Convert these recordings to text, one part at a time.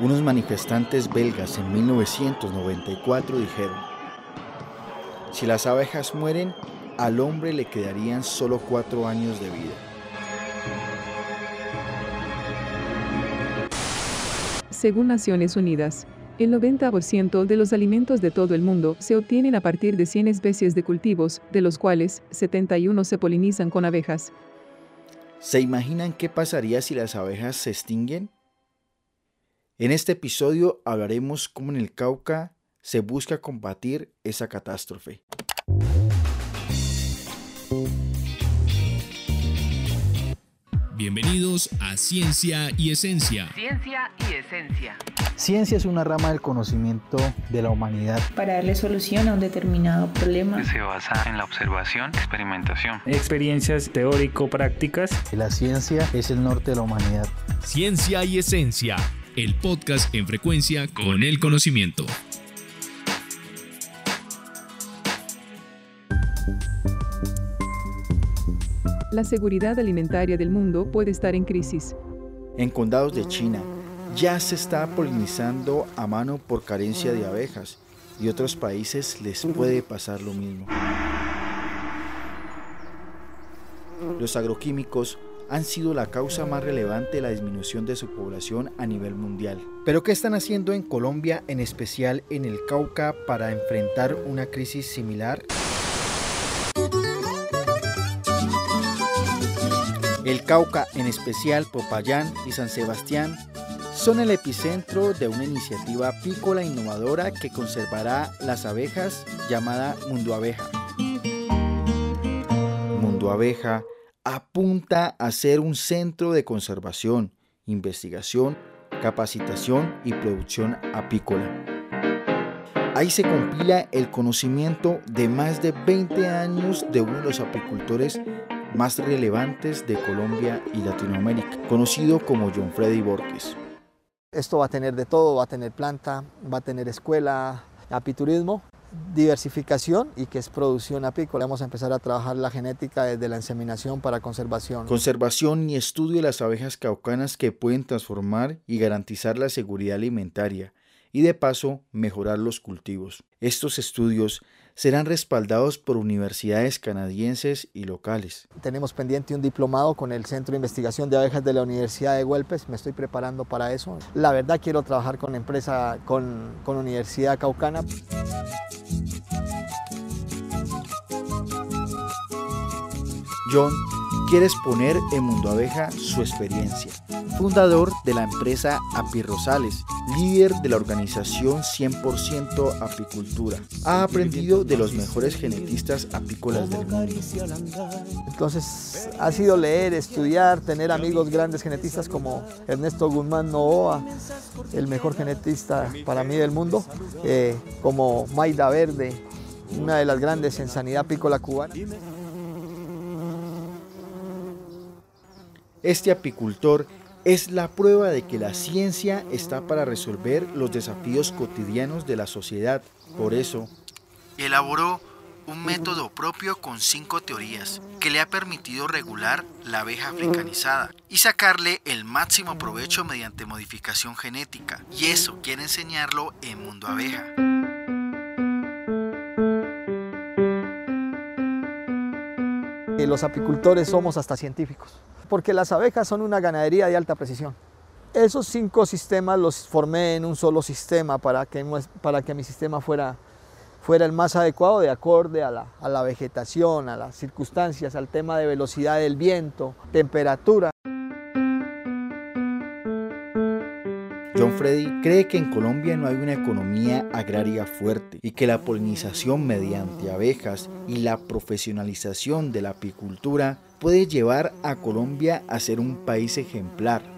Unos manifestantes belgas en 1994 dijeron, si las abejas mueren, al hombre le quedarían solo cuatro años de vida. Según Naciones Unidas, el 90% de los alimentos de todo el mundo se obtienen a partir de 100 especies de cultivos, de los cuales 71 se polinizan con abejas. ¿Se imaginan qué pasaría si las abejas se extinguen? En este episodio hablaremos cómo en el Cauca se busca combatir esa catástrofe. Bienvenidos a Ciencia y Esencia. Ciencia y Esencia. Ciencia es una rama del conocimiento de la humanidad. Para darle solución a un determinado problema. Se basa en la observación, experimentación. Experiencias teórico-prácticas. La ciencia es el norte de la humanidad. Ciencia y Esencia, el podcast en frecuencia con el conocimiento. La seguridad alimentaria del mundo puede estar en crisis. En condados de China ya se está polinizando a mano por carencia de abejas y otros países les puede pasar lo mismo. Los agroquímicos han sido la causa más relevante de la disminución de su población a nivel mundial. Pero ¿qué están haciendo en Colombia, en especial en el Cauca, para enfrentar una crisis similar? El Cauca, en especial Popayán y San Sebastián, son el epicentro de una iniciativa apícola innovadora que conservará las abejas llamada Mundo Abeja. Mundo Abeja apunta a ser un centro de conservación, investigación, capacitación y producción apícola. Ahí se compila el conocimiento de más de 20 años de uno de los apicultores más relevantes de Colombia y Latinoamérica, conocido como John Freddy Borges. Esto va a tener de todo, va a tener planta, va a tener escuela, apiturismo, diversificación y que es producción apícola. Vamos a empezar a trabajar la genética desde la inseminación para conservación. Conservación y estudio de las abejas caucanas que pueden transformar y garantizar la seguridad alimentaria y de paso mejorar los cultivos. Estos estudios serán respaldados por universidades canadienses y locales. Tenemos pendiente un diplomado con el Centro de Investigación de Abejas de la Universidad de Huelpes, me estoy preparando para eso. La verdad quiero trabajar con empresa, con, con Universidad Caucana. John quiere exponer en Mundo Abeja su experiencia. Fundador de la empresa Apirrosales, líder de la organización 100% Apicultura. Ha aprendido de los mejores genetistas apícolas del mundo. Entonces ha sido leer, estudiar, tener amigos grandes genetistas como Ernesto Guzmán Novoa, el mejor genetista para mí del mundo, eh, como Maida Verde, una de las grandes en sanidad apícola cubana. Este apicultor es la prueba de que la ciencia está para resolver los desafíos cotidianos de la sociedad. Por eso, elaboró un método propio con cinco teorías que le ha permitido regular la abeja africanizada y sacarle el máximo provecho mediante modificación genética. Y eso quiere enseñarlo en Mundo Abeja. Los apicultores somos hasta científicos porque las abejas son una ganadería de alta precisión. Esos cinco sistemas los formé en un solo sistema para que, para que mi sistema fuera, fuera el más adecuado de acorde a la, a la vegetación, a las circunstancias, al tema de velocidad del viento, temperatura. John Freddy cree que en Colombia no hay una economía agraria fuerte y que la polinización mediante abejas y la profesionalización de la apicultura puede llevar a Colombia a ser un país ejemplar.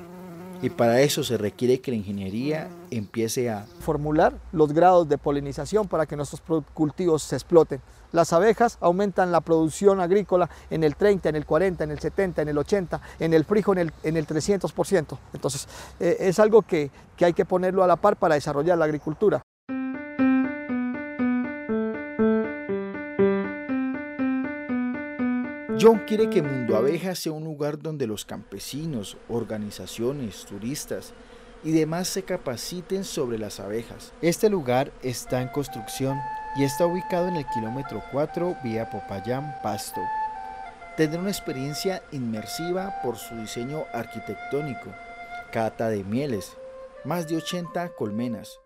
Y para eso se requiere que la ingeniería empiece a formular los grados de polinización para que nuestros cultivos se exploten. Las abejas aumentan la producción agrícola en el 30, en el 40, en el 70, en el 80, en el frijol en el, en el 300%. Entonces, eh, es algo que, que hay que ponerlo a la par para desarrollar la agricultura. John quiere que Mundo Abeja sea un lugar donde los campesinos, organizaciones, turistas y demás se capaciten sobre las abejas. Este lugar está en construcción y está ubicado en el kilómetro 4 vía Popayán Pasto. Tendrá una experiencia inmersiva por su diseño arquitectónico, cata de mieles, más de 80 colmenas,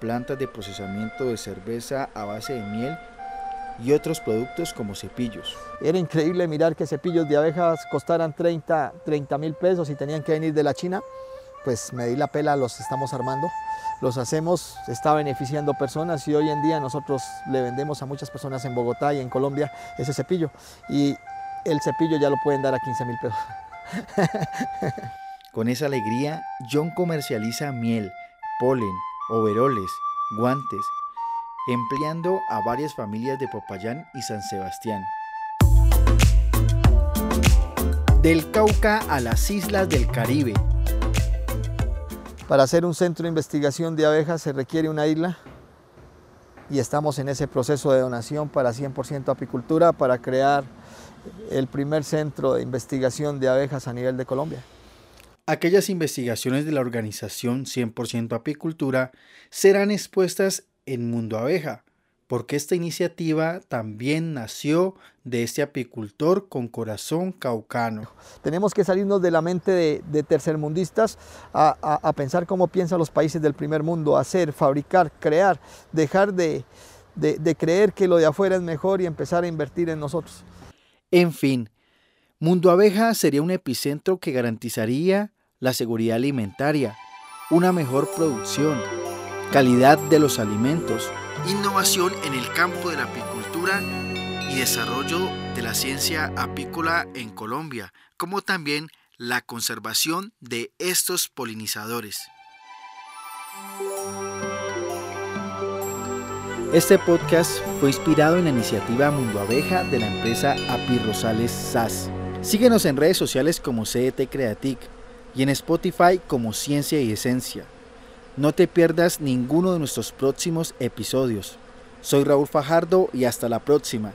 plantas de procesamiento de cerveza a base de miel y otros productos como cepillos. Era increíble mirar que cepillos de abejas costaran 30 mil pesos y tenían que venir de la China. Pues me di la pela, los estamos armando, los hacemos, está beneficiando personas y hoy en día nosotros le vendemos a muchas personas en Bogotá y en Colombia ese cepillo y el cepillo ya lo pueden dar a 15 mil pesos. Con esa alegría, John comercializa miel, polen, overoles, guantes, empleando a varias familias de Popayán y San Sebastián. Del Cauca a las islas del Caribe. Para hacer un centro de investigación de abejas se requiere una isla y estamos en ese proceso de donación para 100% apicultura para crear el primer centro de investigación de abejas a nivel de Colombia. Aquellas investigaciones de la organización 100% apicultura serán expuestas en Mundo Abeja, porque esta iniciativa también nació de este apicultor con corazón caucano. Tenemos que salirnos de la mente de, tercermundistas a, pensar cómo piensan los países del primer mundo, hacer, fabricar, crear, dejar de, de creer que lo de afuera es mejor y empezar a invertir en nosotros. En fin, Mundo Abeja sería un epicentro que garantizaría la seguridad alimentaria, una mejor producción, calidad de los alimentos, innovación en el campo de la apicultura y desarrollo de la ciencia apícola en Colombia, como también la conservación de estos polinizadores. Este podcast fue inspirado en la iniciativa Mundo Abeja de la empresa Api Rosales SAS. Síguenos en redes sociales como CET Creatic y en Spotify como Ciencia y Esencia. No te pierdas ninguno de nuestros próximos episodios. Soy Raúl Fajardo y hasta la próxima.